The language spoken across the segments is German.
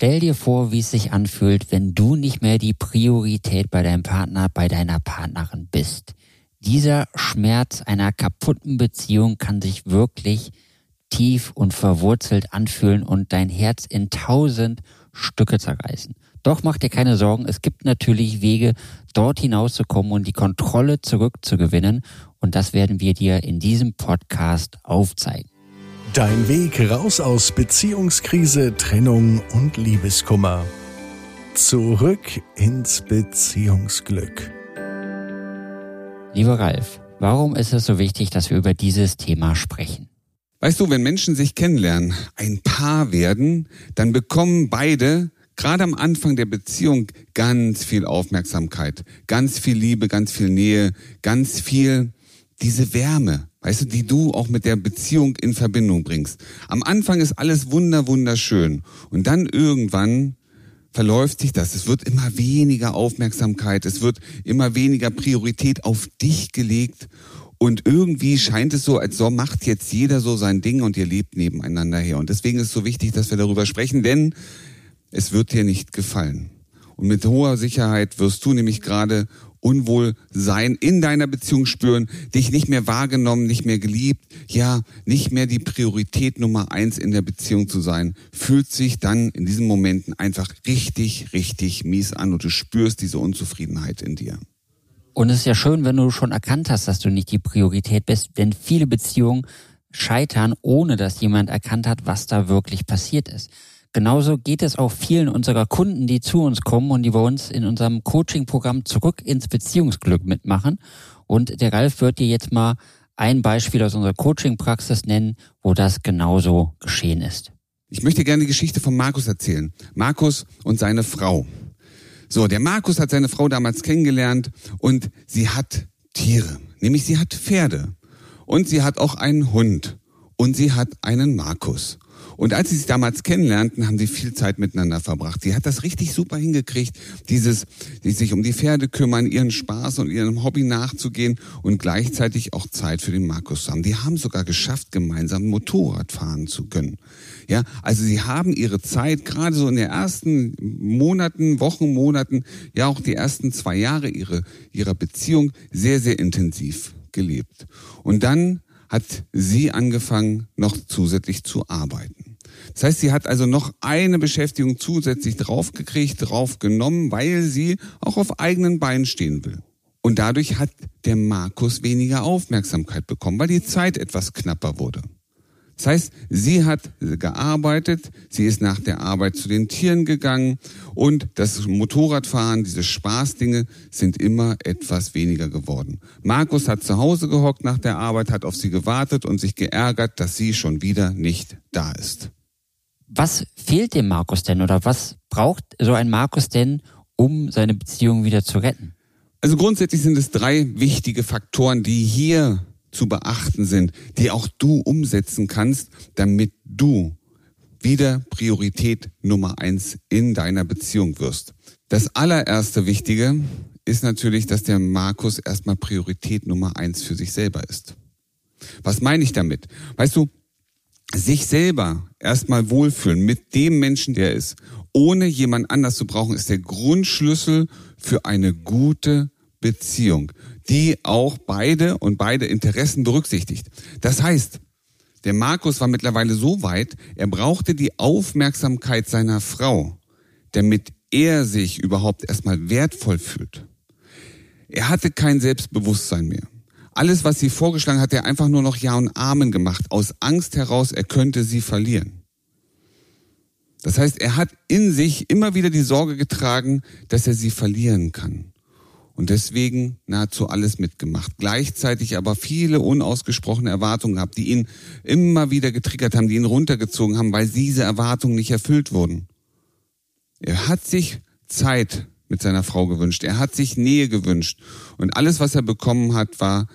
Stell dir vor, wie es sich anfühlt, wenn du nicht mehr die Priorität bei deinem Partner, bei deiner Partnerin bist. Dieser Schmerz einer kaputten Beziehung kann sich wirklich tief und verwurzelt anfühlen und dein Herz in tausend Stücke zerreißen. Doch mach dir keine Sorgen, es gibt natürlich Wege, dort hinauszukommen und die Kontrolle zurückzugewinnen. Und das werden wir dir in diesem Podcast aufzeigen. Dein Weg raus aus Beziehungskrise, Trennung und Liebeskummer. Zurück ins Beziehungsglück. Lieber Ralf, warum ist es so wichtig, dass wir über dieses Thema sprechen? Weißt du, wenn Menschen sich kennenlernen, ein Paar werden, dann bekommen beide gerade am Anfang der Beziehung ganz viel Aufmerksamkeit, ganz viel Liebe, ganz viel Nähe, ganz viel diese Wärme, weißt du, die du auch mit der Beziehung in Verbindung bringst. Am Anfang ist alles wunder, wunderschön. Und dann irgendwann verläuft sich das. Es wird immer weniger Aufmerksamkeit, es wird immer weniger Priorität auf dich gelegt. Und irgendwie scheint es so, als so macht jetzt jeder so sein Ding und ihr lebt nebeneinander her. Und deswegen ist es so wichtig, dass wir darüber sprechen, denn es wird dir nicht gefallen. Und mit hoher Sicherheit wirst du nämlich gerade Unwohlsein in deiner Beziehung spüren, dich nicht mehr wahrgenommen, nicht mehr geliebt, ja, nicht mehr die Priorität Nummer eins in der Beziehung zu sein, fühlt sich dann in diesen Momenten einfach richtig, richtig mies an und du spürst diese Unzufriedenheit in dir. Und es ist ja schön, wenn du schon erkannt hast, dass du nicht die Priorität bist, denn viele Beziehungen scheitern, ohne dass jemand erkannt hat, was da wirklich passiert ist. Genauso geht es auch vielen unserer Kunden, die zu uns kommen und die bei uns in unserem Coaching-Programm zurück ins Beziehungsglück mitmachen. Und der Ralf wird dir jetzt mal ein Beispiel aus unserer Coaching-Praxis nennen, wo das genauso geschehen ist. Ich möchte gerne die Geschichte von Markus erzählen. Markus und seine Frau. So, der Markus hat seine Frau damals kennengelernt und sie hat Tiere, nämlich sie hat Pferde und sie hat auch einen Hund und sie hat einen Markus. Und als sie sich damals kennenlernten, haben sie viel Zeit miteinander verbracht. Sie hat das richtig super hingekriegt, dieses, die sich um die Pferde kümmern, ihren Spaß und ihrem Hobby nachzugehen und gleichzeitig auch Zeit für den Markus zu haben. Die haben sogar geschafft, gemeinsam Motorrad fahren zu können. Ja, also sie haben ihre Zeit gerade so in den ersten Monaten, Wochen, Monaten, ja auch die ersten zwei Jahre ihre, ihrer Beziehung sehr, sehr intensiv gelebt. Und dann hat sie angefangen, noch zusätzlich zu arbeiten. Das heißt, sie hat also noch eine Beschäftigung zusätzlich draufgekriegt, draufgenommen, weil sie auch auf eigenen Beinen stehen will. Und dadurch hat der Markus weniger Aufmerksamkeit bekommen, weil die Zeit etwas knapper wurde. Das heißt, sie hat gearbeitet, sie ist nach der Arbeit zu den Tieren gegangen und das Motorradfahren, diese Spaßdinge sind immer etwas weniger geworden. Markus hat zu Hause gehockt nach der Arbeit, hat auf sie gewartet und sich geärgert, dass sie schon wieder nicht da ist. Was fehlt dem Markus denn oder was braucht so ein Markus denn, um seine Beziehung wieder zu retten? Also grundsätzlich sind es drei wichtige Faktoren, die hier zu beachten sind, die auch du umsetzen kannst, damit du wieder Priorität Nummer eins in deiner Beziehung wirst. Das allererste Wichtige ist natürlich, dass der Markus erstmal Priorität Nummer eins für sich selber ist. Was meine ich damit? Weißt du, sich selber erstmal wohlfühlen mit dem Menschen, der ist, ohne jemand anders zu brauchen, ist der Grundschlüssel für eine gute Beziehung, die auch beide und beide Interessen berücksichtigt. Das heißt, der Markus war mittlerweile so weit, er brauchte die Aufmerksamkeit seiner Frau, damit er sich überhaupt erstmal wertvoll fühlt. Er hatte kein Selbstbewusstsein mehr. Alles, was sie vorgeschlagen hat, er einfach nur noch Ja und Amen gemacht, aus Angst heraus, er könnte sie verlieren. Das heißt, er hat in sich immer wieder die Sorge getragen, dass er sie verlieren kann. Und deswegen nahezu alles mitgemacht. Gleichzeitig aber viele unausgesprochene Erwartungen gehabt, die ihn immer wieder getriggert haben, die ihn runtergezogen haben, weil diese Erwartungen nicht erfüllt wurden. Er hat sich Zeit mit seiner Frau gewünscht. Er hat sich Nähe gewünscht. Und alles, was er bekommen hat, war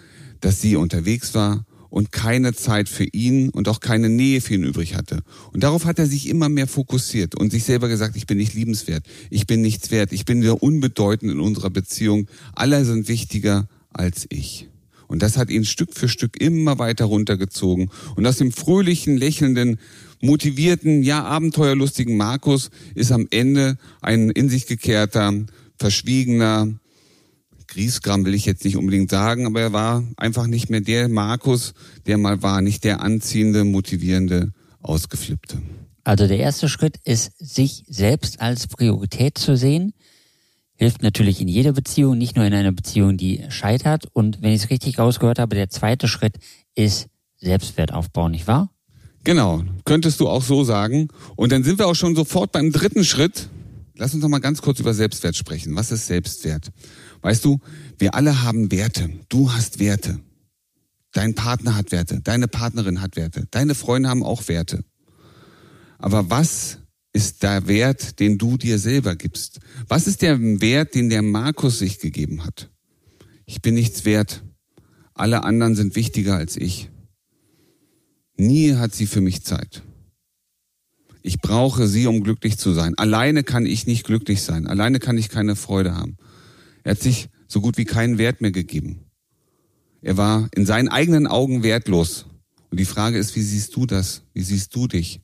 dass sie unterwegs war und keine Zeit für ihn und auch keine Nähe für ihn übrig hatte. Und darauf hat er sich immer mehr fokussiert und sich selber gesagt, ich bin nicht liebenswert, ich bin nichts wert, ich bin wieder unbedeutend in unserer Beziehung, alle sind wichtiger als ich. Und das hat ihn Stück für Stück immer weiter runtergezogen. Und aus dem fröhlichen, lächelnden, motivierten, ja abenteuerlustigen Markus ist am Ende ein in sich gekehrter, verschwiegener, Griesgram will ich jetzt nicht unbedingt sagen, aber er war einfach nicht mehr der Markus, der mal war, nicht der anziehende, motivierende, ausgeflippte. Also der erste Schritt ist, sich selbst als Priorität zu sehen. Hilft natürlich in jeder Beziehung, nicht nur in einer Beziehung, die scheitert. Und wenn ich es richtig rausgehört habe, der zweite Schritt ist Selbstwertaufbau, nicht wahr? Genau, könntest du auch so sagen. Und dann sind wir auch schon sofort beim dritten Schritt. Lass uns noch mal ganz kurz über Selbstwert sprechen. Was ist Selbstwert? Weißt du, wir alle haben Werte. Du hast Werte. Dein Partner hat Werte. Deine Partnerin hat Werte. Deine Freunde haben auch Werte. Aber was ist der Wert, den du dir selber gibst? Was ist der Wert, den der Markus sich gegeben hat? Ich bin nichts wert. Alle anderen sind wichtiger als ich. Nie hat sie für mich Zeit. Ich brauche sie, um glücklich zu sein. Alleine kann ich nicht glücklich sein. Alleine kann ich keine Freude haben. Er hat sich so gut wie keinen Wert mehr gegeben. Er war in seinen eigenen Augen wertlos. Und die Frage ist, wie siehst du das? Wie siehst du dich?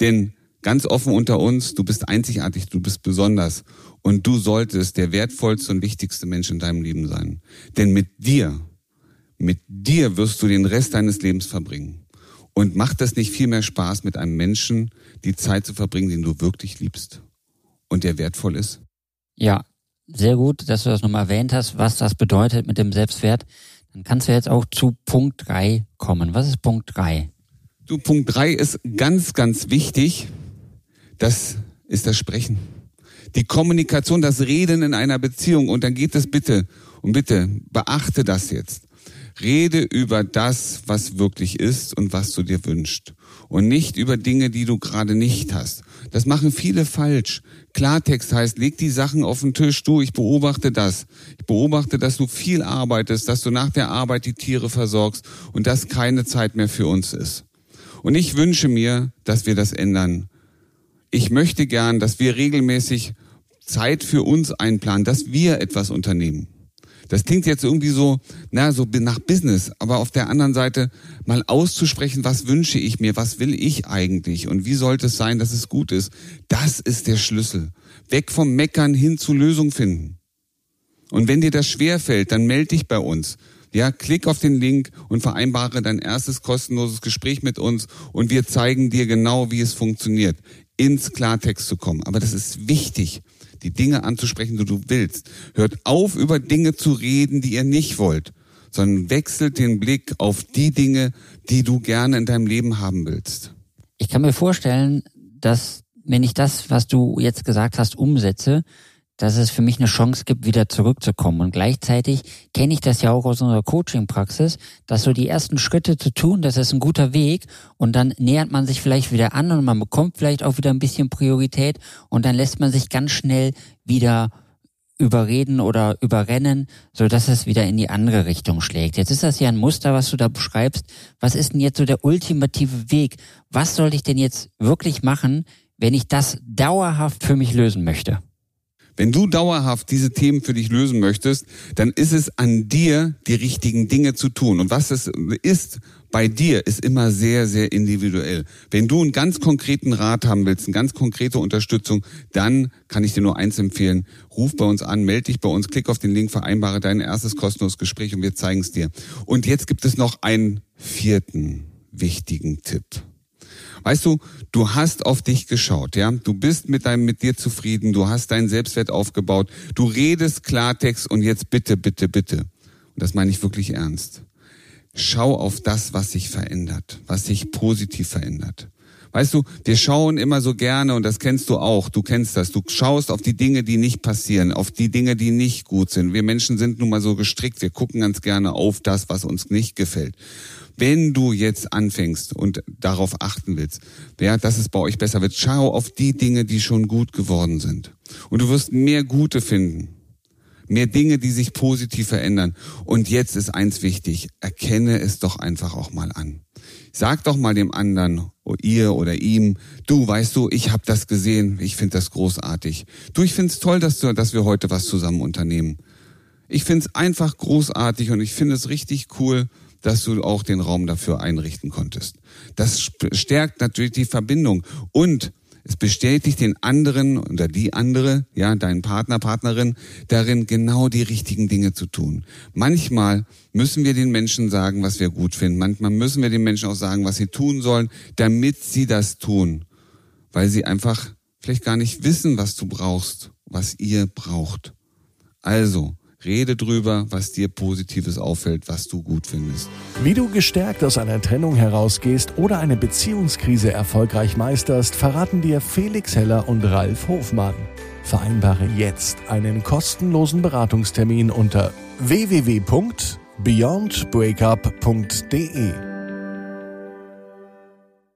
Denn ganz offen unter uns, du bist einzigartig, du bist besonders. Und du solltest der wertvollste und wichtigste Mensch in deinem Leben sein. Denn mit dir, mit dir wirst du den Rest deines Lebens verbringen. Und macht das nicht viel mehr Spaß, mit einem Menschen die Zeit zu verbringen, den du wirklich liebst und der wertvoll ist? Ja, sehr gut, dass du das nochmal erwähnt hast, was das bedeutet mit dem Selbstwert. Dann kannst du jetzt auch zu Punkt drei kommen. Was ist Punkt drei? Du, Punkt drei ist ganz, ganz wichtig. Das ist das Sprechen. Die Kommunikation, das Reden in einer Beziehung. Und dann geht es bitte, und bitte beachte das jetzt. Rede über das, was wirklich ist und was du dir wünschst. Und nicht über Dinge, die du gerade nicht hast. Das machen viele falsch. Klartext heißt, leg die Sachen auf den Tisch, du, ich beobachte das. Ich beobachte, dass du viel arbeitest, dass du nach der Arbeit die Tiere versorgst und dass keine Zeit mehr für uns ist. Und ich wünsche mir, dass wir das ändern. Ich möchte gern, dass wir regelmäßig Zeit für uns einplanen, dass wir etwas unternehmen. Das klingt jetzt irgendwie so, na, so nach Business, aber auf der anderen Seite mal auszusprechen, was wünsche ich mir, was will ich eigentlich und wie sollte es sein, dass es gut ist, das ist der Schlüssel. Weg vom Meckern hin zu Lösung finden. Und wenn dir das schwer fällt, dann melde dich bei uns. Ja, klick auf den Link und vereinbare dein erstes kostenloses Gespräch mit uns und wir zeigen dir genau, wie es funktioniert, ins Klartext zu kommen. Aber das ist wichtig die Dinge anzusprechen, die du willst. Hört auf, über Dinge zu reden, die ihr nicht wollt, sondern wechselt den Blick auf die Dinge, die du gerne in deinem Leben haben willst. Ich kann mir vorstellen, dass wenn ich das, was du jetzt gesagt hast, umsetze, dass es für mich eine Chance gibt, wieder zurückzukommen. Und gleichzeitig kenne ich das ja auch aus unserer Coaching-Praxis, dass so die ersten Schritte zu tun, das ist ein guter Weg und dann nähert man sich vielleicht wieder an und man bekommt vielleicht auch wieder ein bisschen Priorität und dann lässt man sich ganz schnell wieder überreden oder überrennen, so dass es wieder in die andere Richtung schlägt. Jetzt ist das ja ein Muster, was du da beschreibst. Was ist denn jetzt so der ultimative Weg? Was soll ich denn jetzt wirklich machen, wenn ich das dauerhaft für mich lösen möchte? Wenn du dauerhaft diese Themen für dich lösen möchtest, dann ist es an dir, die richtigen Dinge zu tun. Und was es ist bei dir, ist immer sehr, sehr individuell. Wenn du einen ganz konkreten Rat haben willst, eine ganz konkrete Unterstützung, dann kann ich dir nur eins empfehlen. Ruf bei uns an, melde dich bei uns, klick auf den Link, vereinbare dein erstes kostenloses Gespräch und wir zeigen es dir. Und jetzt gibt es noch einen vierten wichtigen Tipp. Weißt du, du hast auf dich geschaut, ja? Du bist mit deinem, mit dir zufrieden, du hast deinen Selbstwert aufgebaut, du redest Klartext und jetzt bitte, bitte, bitte. Und das meine ich wirklich ernst. Schau auf das, was sich verändert, was sich positiv verändert. Weißt du, wir schauen immer so gerne, und das kennst du auch, du kennst das, du schaust auf die Dinge, die nicht passieren, auf die Dinge, die nicht gut sind. Wir Menschen sind nun mal so gestrickt, wir gucken ganz gerne auf das, was uns nicht gefällt. Wenn du jetzt anfängst und darauf achten willst, ja, dass es bei euch besser wird, schau auf die Dinge, die schon gut geworden sind. Und du wirst mehr Gute finden. Mehr Dinge, die sich positiv verändern. Und jetzt ist eins wichtig. Erkenne es doch einfach auch mal an. Sag doch mal dem anderen, ihr oder ihm, du, weißt du, ich habe das gesehen, ich finde das großartig. Du, ich finde es toll, dass, du, dass wir heute was zusammen unternehmen. Ich finde es einfach großartig und ich finde es richtig cool, dass du auch den Raum dafür einrichten konntest. Das stärkt natürlich die Verbindung und es bestätigt den anderen oder die andere, ja, deinen Partner, Partnerin, darin genau die richtigen Dinge zu tun. Manchmal müssen wir den Menschen sagen, was wir gut finden. Manchmal müssen wir den Menschen auch sagen, was sie tun sollen, damit sie das tun. Weil sie einfach vielleicht gar nicht wissen, was du brauchst, was ihr braucht. Also, Rede drüber, was dir Positives auffällt, was du gut findest. Wie du gestärkt aus einer Trennung herausgehst oder eine Beziehungskrise erfolgreich meisterst, verraten dir Felix Heller und Ralf Hofmann. Vereinbare jetzt einen kostenlosen Beratungstermin unter www.beyondbreakup.de.